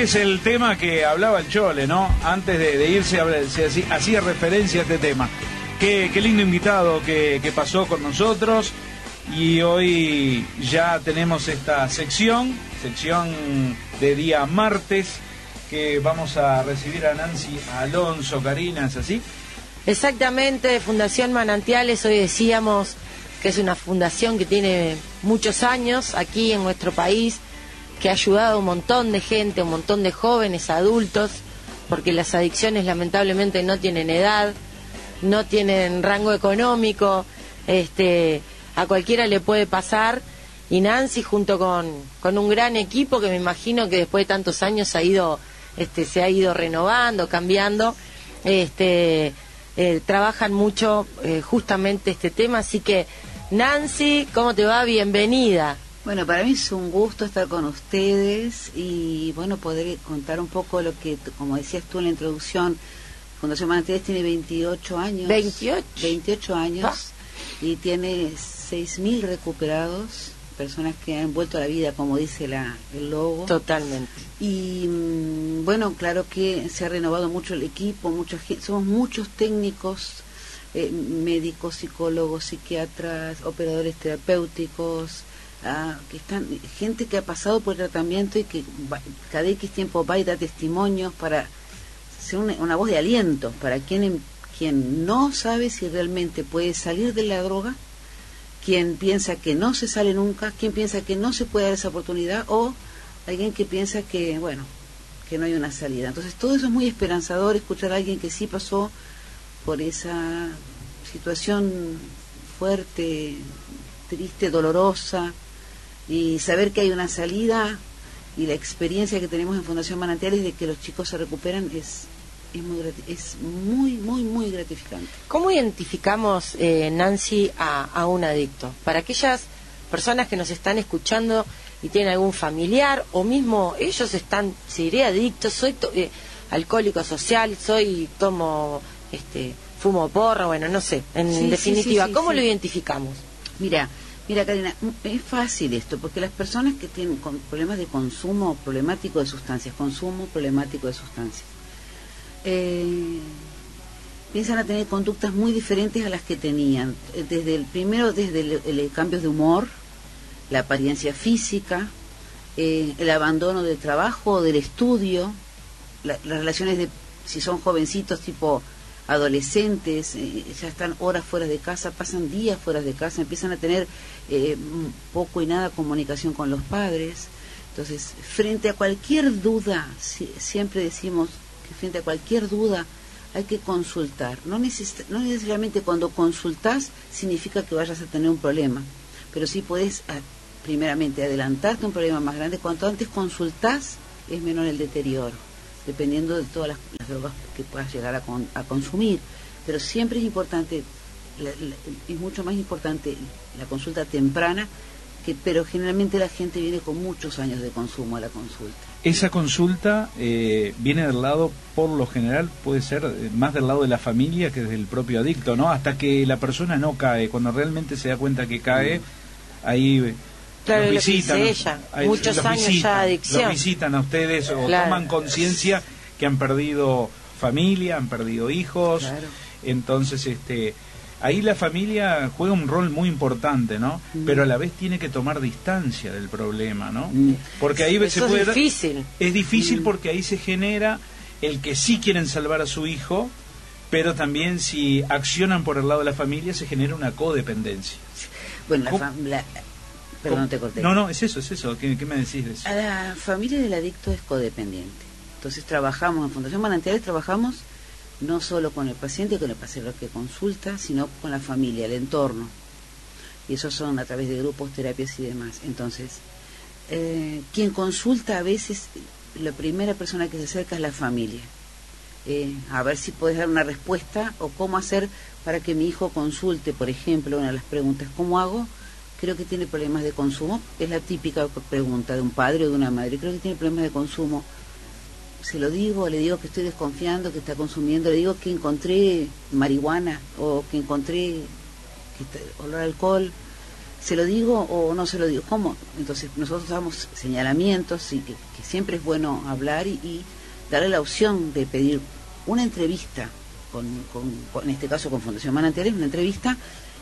Este es el tema que hablaba el Chole, ¿no? Antes de, irse, se hacía referencia a este tema. Qué, lindo invitado que, pasó con nosotros y hoy ya tenemos esta sección, sección de día martes, que vamos a recibir a Nancy Alonso, Karina, ¿es así? Exactamente, Fundación Manantiales, hoy decíamos que es una fundación que tiene muchos años aquí en nuestro país, que ha ayudado a un montón de gente, un montón de jóvenes, adultos, porque las adicciones lamentablemente no tienen edad, no tienen rango económico, este, a cualquiera le puede pasar. Y Nancy junto con, con un gran equipo que me imagino que después de tantos años ha ido, este, se ha ido renovando, cambiando, este, eh, trabajan mucho eh, justamente este tema. Así que Nancy, ¿cómo te va? Bienvenida. Bueno, para mí es un gusto estar con ustedes y bueno, poder contar un poco lo que, como decías tú en la introducción, Fundación Manantiales tiene 28 años. 28. 28 años y tiene 6.000 recuperados, personas que han vuelto a la vida, como dice la, el logo. Totalmente. Y mm, bueno, claro que se ha renovado mucho el equipo, mucha somos muchos técnicos, eh, médicos, psicólogos, psiquiatras, operadores terapéuticos, que están gente que ha pasado por el tratamiento y que cada X tiempo va y da testimonios para ser una, voz de aliento para quien, quien no sabe si realmente puede salir de la droga, quien piensa que no se sale nunca, quien piensa que no se puede dar esa oportunidad o alguien que piensa que, bueno, que no hay una salida. Entonces todo eso es muy esperanzador, escuchar a alguien que sí pasó por esa situación fuerte, triste, dolorosa, y saber que hay una salida y la experiencia que tenemos en Fundación Manantiales de que los chicos se recuperan es es muy, es muy, muy, muy gratificante. ¿Cómo identificamos, eh, Nancy, a, un adicto? Para aquellas personas que nos están escuchando y tienen algún familiar o mismo ellos están, si diré adictos, soy eh, alcohólico social, soy, tomo, este, fumo porro, bueno, no sé, en definitiva, ¿cómo lo identificamos? Mira, Mira, Karina, es fácil esto, porque las personas que tienen problemas de consumo problemático de sustancias, consumo problemático de sustancias, eh, piensan a tener conductas muy diferentes a las que tenían. Eh, desde el primero, desde el, cambio de humor, la apariencia física, eh, el abandono del trabajo del estudio, las relaciones de, si son jovencitos tipo adolescentes, eh, ya están horas fuera de casa, pasan días fuera de casa, empiezan a tener eh, poco y nada comunicación con los padres. Entonces, frente a cualquier duda, siempre decimos que frente a cualquier duda hay que consultar. No, necesariamente cuando consultas significa que vayas a tener un problema, pero sí puedes, primeramente, adelantarte un problema más grande. Cuanto antes consultas, es menor el deterioro dependiendo de todas las, drogas que puedas llegar a, consumir. Pero siempre es importante, es mucho más importante la consulta temprana, que, pero generalmente la gente viene con muchos años de consumo a la consulta. Esa consulta eh, viene del lado, por lo general, puede ser eh, más del lado de la familia que del propio adicto, ¿no? Hasta que la persona no cae, cuando realmente se da cuenta que cae, ahí Claro, visitan, ella. Muchos años ya adicción. Los visitan a ustedes o toman conciencia que han perdido familia, han perdido hijos. Entonces, este, ahí la familia juega un rol muy importante, ¿no? Mm. Pero a la vez tiene que tomar distancia del problema, ¿no? Mm. Porque ahí se puede. Es difícil. Es difícil mm. porque ahí se genera el que sí quieren salvar a su hijo, pero también si accionan por el lado de la familia se genera una codependencia. Bueno, la, Perdón, te corté. No, no, es eso, es eso. ¿Qué, me decís de eso? A la familia del adicto es codependiente. Entonces trabajamos, en Fundación Manantiales trabajamos no solo con el paciente, con el paciente que consulta, sino con la familia, el entorno. Y eso son a través de grupos, terapias y demás. Entonces, eh, quien consulta a veces, la primera persona que se acerca es la familia. Eh, a ver si puedes dar una respuesta o cómo hacer para que mi hijo consulte, por ejemplo, una de las preguntas, ¿cómo hago? Creo que tiene problemas de consumo. Es la típica pregunta de un padre o de una madre. Creo que tiene problemas de consumo. Se lo digo, le digo que estoy desconfiando, que está consumiendo, le digo que encontré marihuana o que encontré olor a alcohol. ¿Se lo digo o no se lo digo? ¿Cómo? Entonces nosotros damos señalamientos y que, siempre es bueno hablar y, darle la opción de pedir una entrevista, con, en este caso con Fundación Manantiales, una entrevista.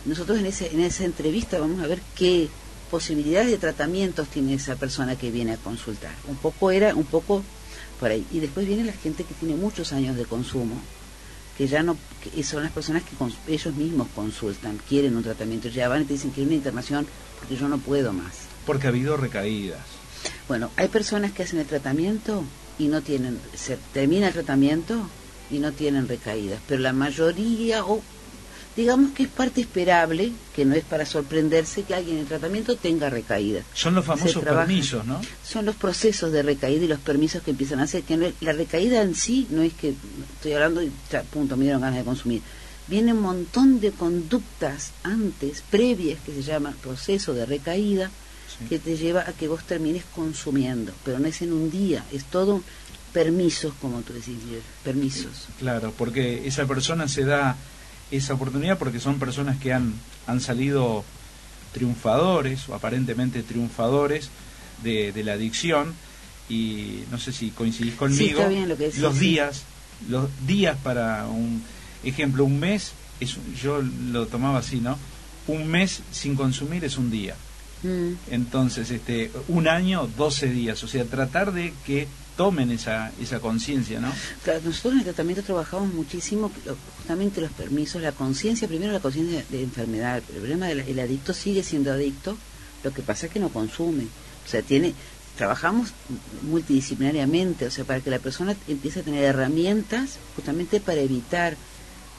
Nosotros en, ese, en esa entrevista vamos a ver qué posibilidades de tratamientos tiene esa persona que viene a consultar. Un poco era, un poco por ahí. Y después viene la gente que tiene muchos años de consumo, que ya no, que son las personas que ellos mismos consultan, quieren un tratamiento, ya van y te dicen que hay una internación porque yo no puedo más. Porque ha habido recaídas. Bueno, hay personas que hacen el tratamiento y no tienen, se termina el tratamiento y no tienen recaídas, pero la mayoría o digamos que es parte esperable, que no es para sorprenderse que alguien en tratamiento tenga recaída. Son los famosos permisos, ¿no? Son los procesos de recaída y los permisos que empiezan a hacer. Que la recaída en sí no es que estoy hablando y ya, punto, me dieron ganas de consumir. Viene un montón de conductas antes, previas, que se llama proceso de recaída, que te lleva a que vos termines consumiendo. Pero no es en un día, es todo permisos, como tú decís, permisos. Claro, porque esa persona se da esa oportunidad porque son personas que han, han salido triunfadores o aparentemente triunfadores de, de la adicción. Y no sé si coincidís conmigo los días los días para un ejemplo un mes es yo lo tomaba así no un mes sin consumir es un día mm. entonces este un año 12 días o sea tratar de que tomen esa, esa conciencia, ¿no? Claro, nosotros en el tratamiento trabajamos muchísimo justamente los permisos, la conciencia, primero la conciencia de enfermedad. El problema del adicto sigue siendo adicto, lo que pasa es que no consume. O sea, tiene trabajamos multidisciplinariamente, o sea, para que la persona empiece a tener herramientas justamente para evitar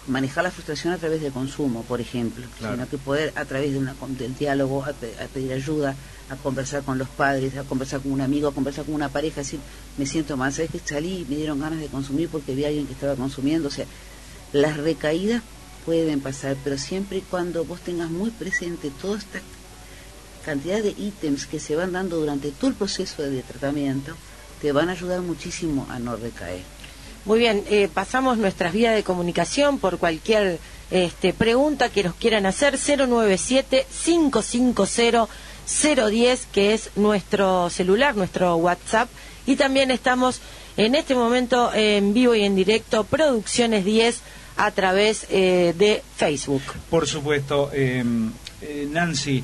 manejar la frustración a través del consumo, por ejemplo, sino que poder a través de una, del diálogo, a, pedir ayuda, a conversar con los padres, a conversar con un amigo, a conversar con una pareja, decir, me siento mal, sabes que salí y me dieron ganas de consumir porque vi a alguien que estaba consumiendo, o sea, las recaídas pueden pasar, pero siempre y cuando vos tengas muy presente toda esta cantidad de ítems que se van dando durante todo el proceso de tratamiento, te van a ayudar muchísimo a no recaer. Muy bien, eh, pasamos nuestras vías de comunicación por cualquier este, pregunta que nos quieran hacer. 097-550-010, que es nuestro celular, nuestro WhatsApp. Y también estamos en este momento en vivo y en directo, Producciones 10, a través eh, de Facebook. Por supuesto, em, eh, Nancy.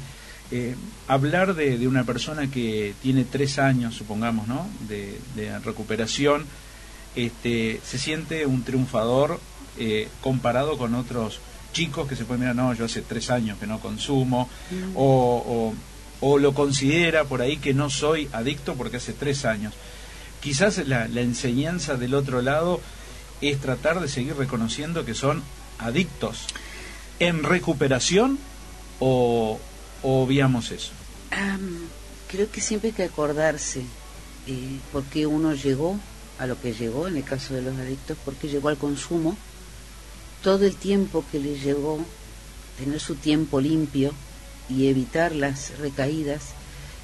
hablar de, una persona que tiene tres años, supongamos, ¿no? de recuperación, este, se siente un triunfador eh, comparado con otros chicos que se pueden mirar, no, yo hace tres años que no consumo, mm. o, lo considera por ahí que no soy adicto porque hace tres años. Quizás la, enseñanza del otro lado es tratar de seguir reconociendo que son adictos en recuperación o, obviamos eso. creo que siempre hay que acordarse eh, por qué uno llegó a lo que llegó, en el caso de los adictos, porque llegó al consumo, todo el tiempo que le llegó, tener su tiempo limpio y evitar las recaídas,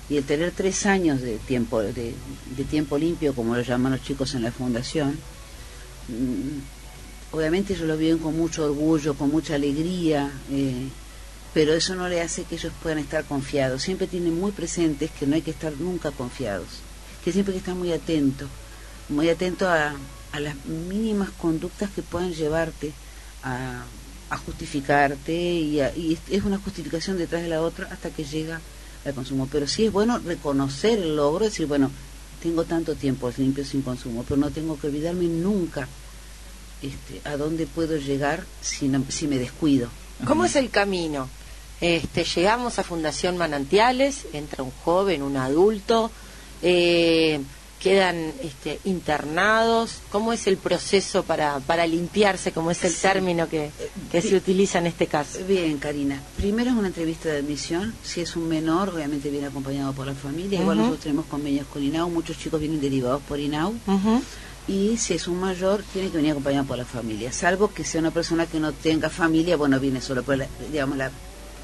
y el tener tres años de tiempo, de, tiempo limpio, como lo llaman los chicos en la fundación, mm, obviamente ellos lo viven con mucho orgullo, con mucha alegría, eh, pero eso no le hace que ellos puedan estar confiados. Siempre tienen muy presentes que no hay que estar nunca confiados, que siempre hay que estar muy atentos muy atento a, las mínimas conductas que puedan llevarte a, justificarte y, es una justificación detrás de la otra hasta que llega al consumo. Pero sí es bueno reconocer el logro, decir, bueno, tengo tanto tiempo limpio sin consumo, pero no tengo que olvidarme nunca este, a dónde puedo llegar si, si me descuido. ¿Cómo es el camino? Este, llegamos a Fundación Manantiales, entra un joven, un adulto, eh, quedan este, internados? ¿Cómo es el proceso para, para limpiarse, como es el término que, que se utiliza en este caso? Bien, Karina. Primero es una entrevista de admisión. Si es un menor, obviamente viene acompañado por la familia. Igual nosotros tenemos convenios con INAU. Muchos chicos vienen derivados por INAU. Y si es un mayor, tiene que venir acompañado por la familia. Salvo que sea una persona que no tenga familia, bueno, viene solo. Pero, digamos, la,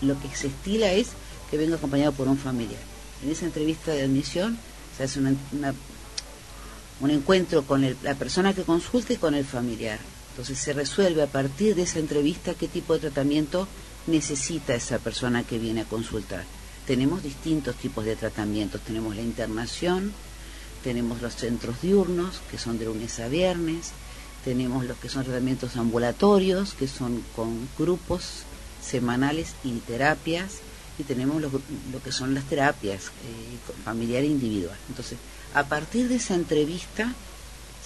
lo que se estila es que venga acompañado por un familiar. En esa entrevista de admisión se hace una un encuentro con la persona que consulte y con el familiar. Entonces se resuelve a partir de esa entrevista qué tipo de tratamiento necesita esa persona que viene a consultar. tenemos distintos tipos de tratamientos. Tenemos la internación, tenemos los centros diurnos, que son de lunes a viernes, tenemos los que son tratamientos ambulatorios, que son con grupos semanales y terapias, y tenemos lo, que son las terapias eh, familiar e individual. Entonces, a partir de esa entrevista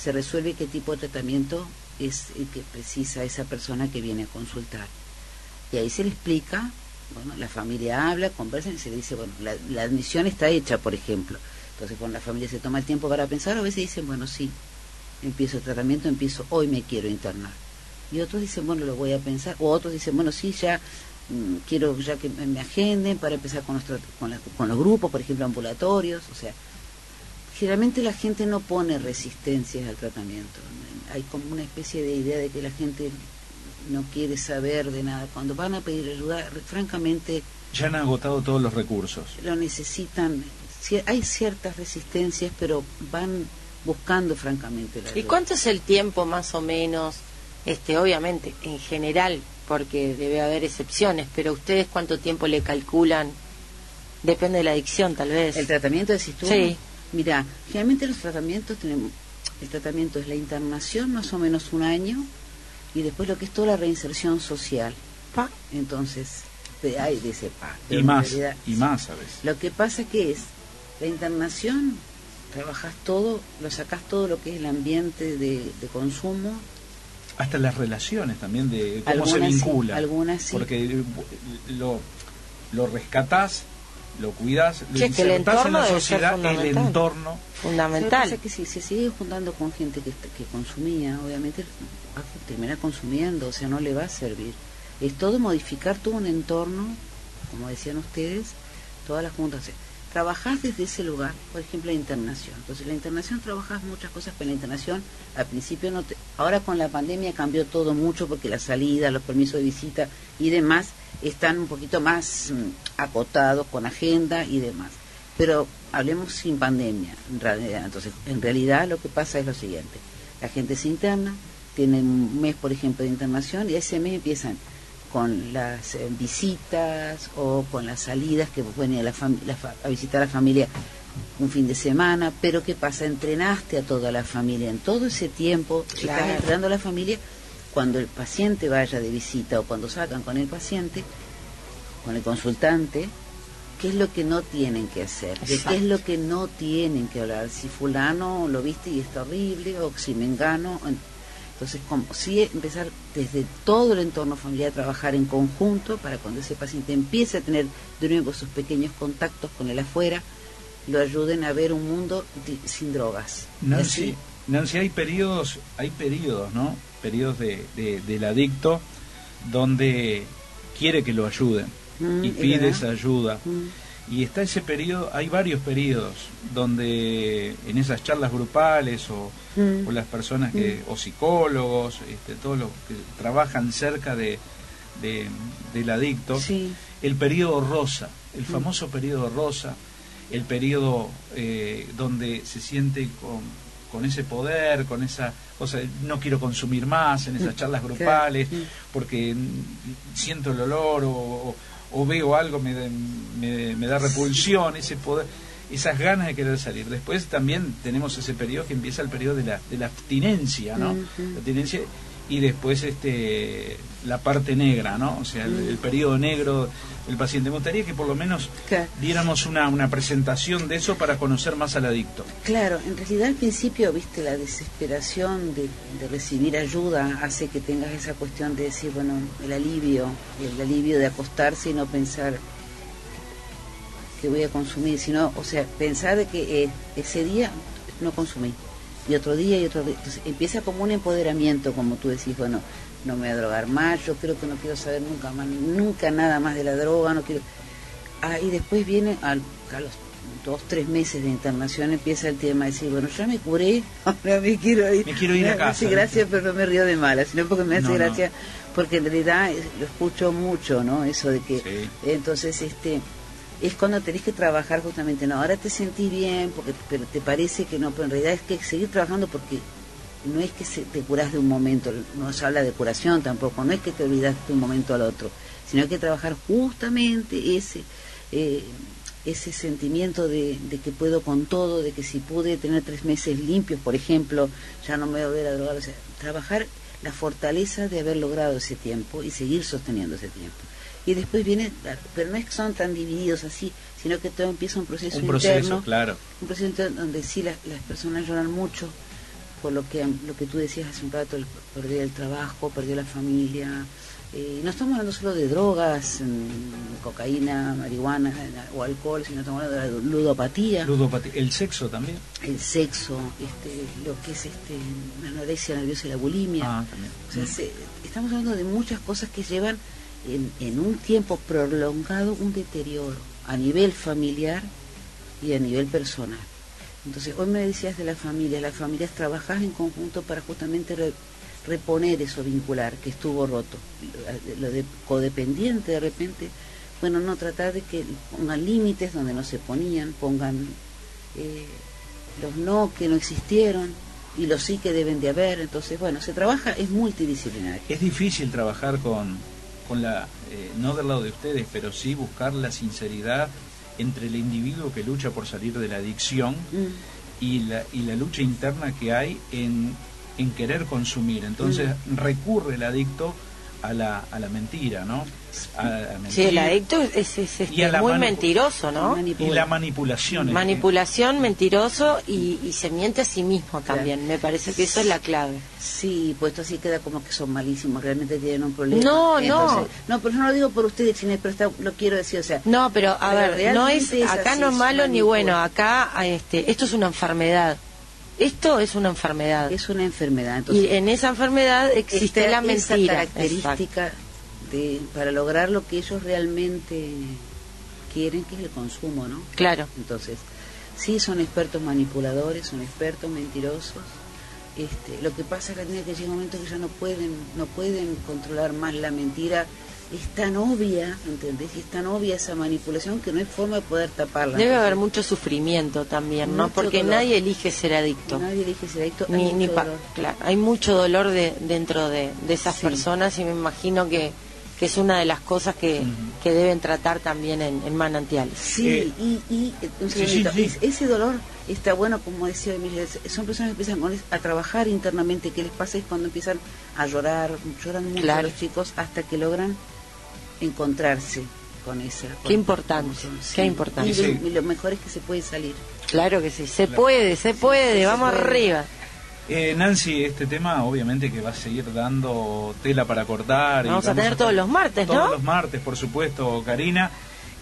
se resuelve qué tipo de tratamiento es el que precisa esa persona que viene a consultar. Y ahí se le explica, bueno, la familia habla, conversa y se le dice, bueno, la, admisión está hecha, por ejemplo. Entonces, cuando la familia se toma el tiempo para pensar, a veces dicen, bueno, sí, empiezo el tratamiento, empiezo, hoy me quiero internar. Y otros dicen, bueno, lo voy a pensar. O otros dicen, bueno, sí, ya mm, quiero ya que me agenden para empezar con, con, con los grupos, por ejemplo, ambulatorios. O sea, generalmente la gente no pone resistencias al tratamiento. Hay como una especie de idea de que la gente no quiere saber de nada. Cuando van a pedir ayuda, francamente... Ya han agotado todos los recursos. Lo necesitan. Hay ciertas resistencias, pero van buscando francamente la ayuda. ¿Y cuánto es el tiempo más o menos, este, obviamente, en general, porque debe haber excepciones, pero ustedes cuánto tiempo le calculan? Depende de la adicción, tal vez. ¿El tratamiento de sistema? Sí. Mira, generalmente los tratamientos tenemos, el tratamiento es la internación más o menos un año y después lo que es toda la reinserción social. Pa. Entonces, hay de ese pa. Y más, y más a veces. Lo que pasa que es, la internación, trabajas todo, lo sacas todo lo que es el ambiente de, consumo. Hasta las relaciones también, de cómo se vincula. algunas sí. Porque lo, lo rescatás lo cuidas, lo insertas el entorno en la sociedad, el entorno. Fundamental. que si se sigue juntando con gente que, que consumía, obviamente va a terminar consumiendo, o sea, no le va a servir. Es todo modificar todo un entorno, como decían ustedes, todas las juntas. Trabajás desde ese lugar, por ejemplo, la internación. Entonces, la internación trabajas muchas cosas, pero la internación al principio no te... Ahora con la pandemia cambió todo mucho porque la salida, los permisos de visita y demás están un poquito más mm, acotados con agenda y demás. Pero hablemos sin pandemia, en realidad. Entonces, en realidad lo que pasa es lo siguiente. La gente se interna, tiene un mes, por ejemplo, de internación y ese mes empiezan con las eh, visitas o con las salidas que pueden ir a, la a visitar a la familia un fin de semana, pero ¿qué pasa? Entrenaste a toda la familia en todo ese tiempo, estás entrenando a la familia cuando el paciente vaya de visita o cuando salgan con el paciente, con el consultante, qué es lo que no tienen que hacer, de qué es lo que no tienen que hablar, si fulano lo viste y está horrible, o si me engano. Entonces, como sí empezar desde todo el entorno familiar a trabajar en conjunto para cuando ese paciente empiece a tener de nuevo sus pequeños contactos con el afuera, lo ayuden a ver un mundo sin drogas. Nancy, Nancy, hay periodos, hay periodos, ¿no? periodos de, del adicto donde quiere que lo ayuden mm, y pide esa ayuda. Mm. Y está ese periodo, hay varios periodos donde en esas charlas grupales o, mm. las personas que, o psicólogos, este, todos los que trabajan cerca de, del adicto, el periodo rosa, el famoso periodo rosa, el periodo eh, donde se siente con, con ese poder, con esa cosa, no quiero consumir más en esas charlas grupales porque siento el olor o, veo algo, me, me, me, da repulsión, ese poder, esas ganas de querer salir. Después también tenemos ese periodo que empieza el periodo de la, de la abstinencia, ¿no? La abstinencia y después este la parte negra, ¿no? O sea, el, periodo negro del paciente. Me gustaría que por lo menos diéramos una, una presentación de eso para conocer más al adicto. Claro, en realidad al principio, viste, la desesperación de, de recibir ayuda hace que tengas esa cuestión de decir, bueno, el alivio, el alivio de acostarse y no pensar que voy a consumir, sino, o sea, pensar de que eh, ese día no consumí y otro día y otro día. Entonces empieza como un empoderamiento, como tú decís, bueno, no me voy a drogar más, yo creo que no quiero saber nunca más, nunca nada más de la droga, no quiero... Ah, y después viene al, a los dos, tres meses de internación empieza el tema de decir, bueno, ya me curé, ahora me quiero ir. Me quiero ir a casa. Me hace gracia, pero no me río de mala, sino porque me hace gracia, porque en realidad lo escucho mucho, ¿no? Eso de que... Entonces, este es cuando tenés que trabajar justamente, no, ahora te sentís bien, porque pero te parece que no, pero en realidad es que seguir trabajando porque no es que se, te curás de un momento, no se habla de curación tampoco, no es que te olvidas de un momento al otro, sino hay que trabajar justamente ese, eh, ese sentimiento de, de, que puedo con todo, de que si pude tener tres meses limpios, por ejemplo, ya no me voy a ver a drogar. O sea, trabajar la fortaleza de haber logrado ese tiempo y seguir sosteniendo ese tiempo. Y después viene, pero no es que son tan divididos así, sino que todo empieza un proceso, un proceso interno, claro. un proceso interno donde sí las, las personas lloran mucho por lo que lo que tú decías hace un rato, el, perdió el trabajo, perdió la familia. Eh, no estamos hablando solo de drogas, cocaína, marihuana o alcohol, sino estamos hablando de la ludopatía. ludopatía. El sexo también. El sexo, este, lo que es este, la anorexia nerviosa y la bulimia. Ah, también. O sea, se, estamos hablando de muchas cosas que llevan en, en un tiempo prolongado un deterioro a nivel familiar y a nivel personal. Entonces, hoy me decías de las familias, las familias trabajan en conjunto para justamente re, reponer eso vincular que estuvo roto, lo de codependiente de repente, bueno, no tratar de que pongan límites donde no se ponían, pongan eh, los no que no existieron y los sí que deben de haber, entonces, bueno, se trabaja, es multidisciplinario. Es difícil trabajar con, con la, eh, no del lado de ustedes, pero sí buscar la sinceridad entre el individuo que lucha por salir de la adicción mm. y, la, y la lucha interna que hay en, en querer consumir. Entonces mm. recurre el adicto a la, a la mentira, ¿no? A, a sí, el adicto es, es, es muy mentiroso, ¿no? Y la manipulación. Manipulación, mentiroso y, y, se miente a sí mismo también. Claro. Me parece que eso es la clave. Sí, pues esto así queda como que son malísimos, realmente tienen un problema. No, Entonces, no. No, pero no lo digo por ustedes, Chinés, pero está, lo quiero decir, o sea. No, pero a pero ver, no es, es acá así, no es malo ni bueno, acá este, esto es una enfermedad. Esto es una enfermedad. Es una enfermedad. Entonces, y en esa enfermedad existe esta- la esa mentira. Exacto. característica de, para lograr lo que ellos realmente quieren, que es el consumo, ¿no? Claro. Entonces, sí son expertos manipuladores, son expertos mentirosos. Este, lo que pasa es que llega un momento que ya no pueden, no pueden controlar más la mentira. Es tan obvia, ¿entendés? Y es tan obvia esa manipulación que no hay forma de poder taparla. Debe haber mucho sufrimiento también, ¿no? Mucho Porque dolor. nadie elige ser adicto. Nadie elige ser adicto. hay Ni, mucho ni pa- dolor. claro, hay mucho dolor de, dentro de, de esas Sí. personas y me imagino que, que es una de las cosas que, que deben tratar también en, en manantiales. Sí, Eh, y, y un sí, segundito, sí, sí. es- ese dolor está bueno, como decía Emilia, es- son personas que empiezan a trabajar internamente. ¿Qué les pasa? Es cuando empiezan a llorar, lloran mucho Claro. los chicos hasta que logran encontrarse con esa. con- Qué importante, con- qué importante. Y, Sí. lo- y lo mejor es que se puede salir. Claro que sí, se Claro. puede, se puede, se vamos puede. arriba. Eh, Nancy, este tema obviamente que va a seguir dando tela para cortar. y Vamos a tener todos los martes, Todos ¿no? los martes, por supuesto, Karina.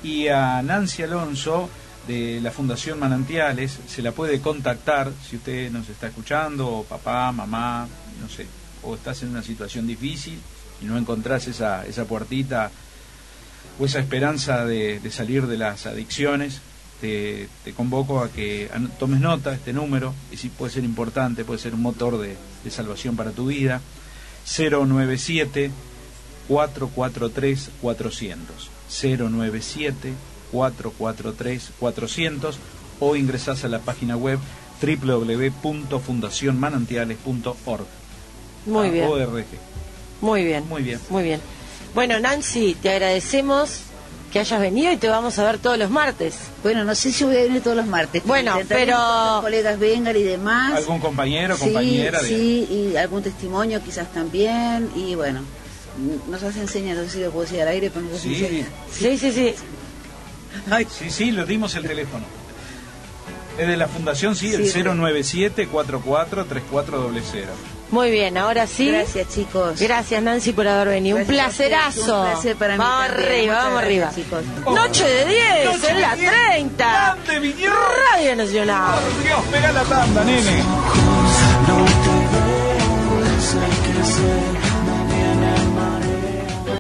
Y a Nancy Alonso de la Fundación Manantiales se la puede contactar si usted nos está escuchando, o papá, mamá, no sé, o estás en una situación difícil y no encontrás esa, esa puertita o esa esperanza de, de salir de las adicciones, te, te convoco a que tomes nota de este número, y si puede ser importante, puede ser un motor de, de salvación para tu vida, 097 443 400 097 443 400 o ingresás a la página web www.fundacionmanantiales.org Muy bien, ORG. muy bien, Muy bien. muy bien. Bueno, Nancy, te agradecemos que hayas venido y te vamos a ver todos los martes. Bueno, no sé si voy a venir todos los martes. Bueno, pero- que los colegas vengan y demás. ¿Algún compañero, Sí, compañera? de- Sí, y algún testimonio quizás también. Y bueno, nos hace enseñas, no sé si lo puedo decir al aire, pero nos hace Sí. Sí, sí, sí. Sí, sí, lo dimos el teléfono. Es de la fundación, sí, el Sí, 097 44 3400 Muy bien, ahora sí. Gracias, chicos. Gracias, Nancy, por haber venido. Gracias un placerazo. un placer para mí vamos arriba, vamos arriba. chicos. Noche de 10, Noche en la de 10. 30. ¡Grande, Viñón! Radio Nacional. Por Dios, pega la tanda, nene.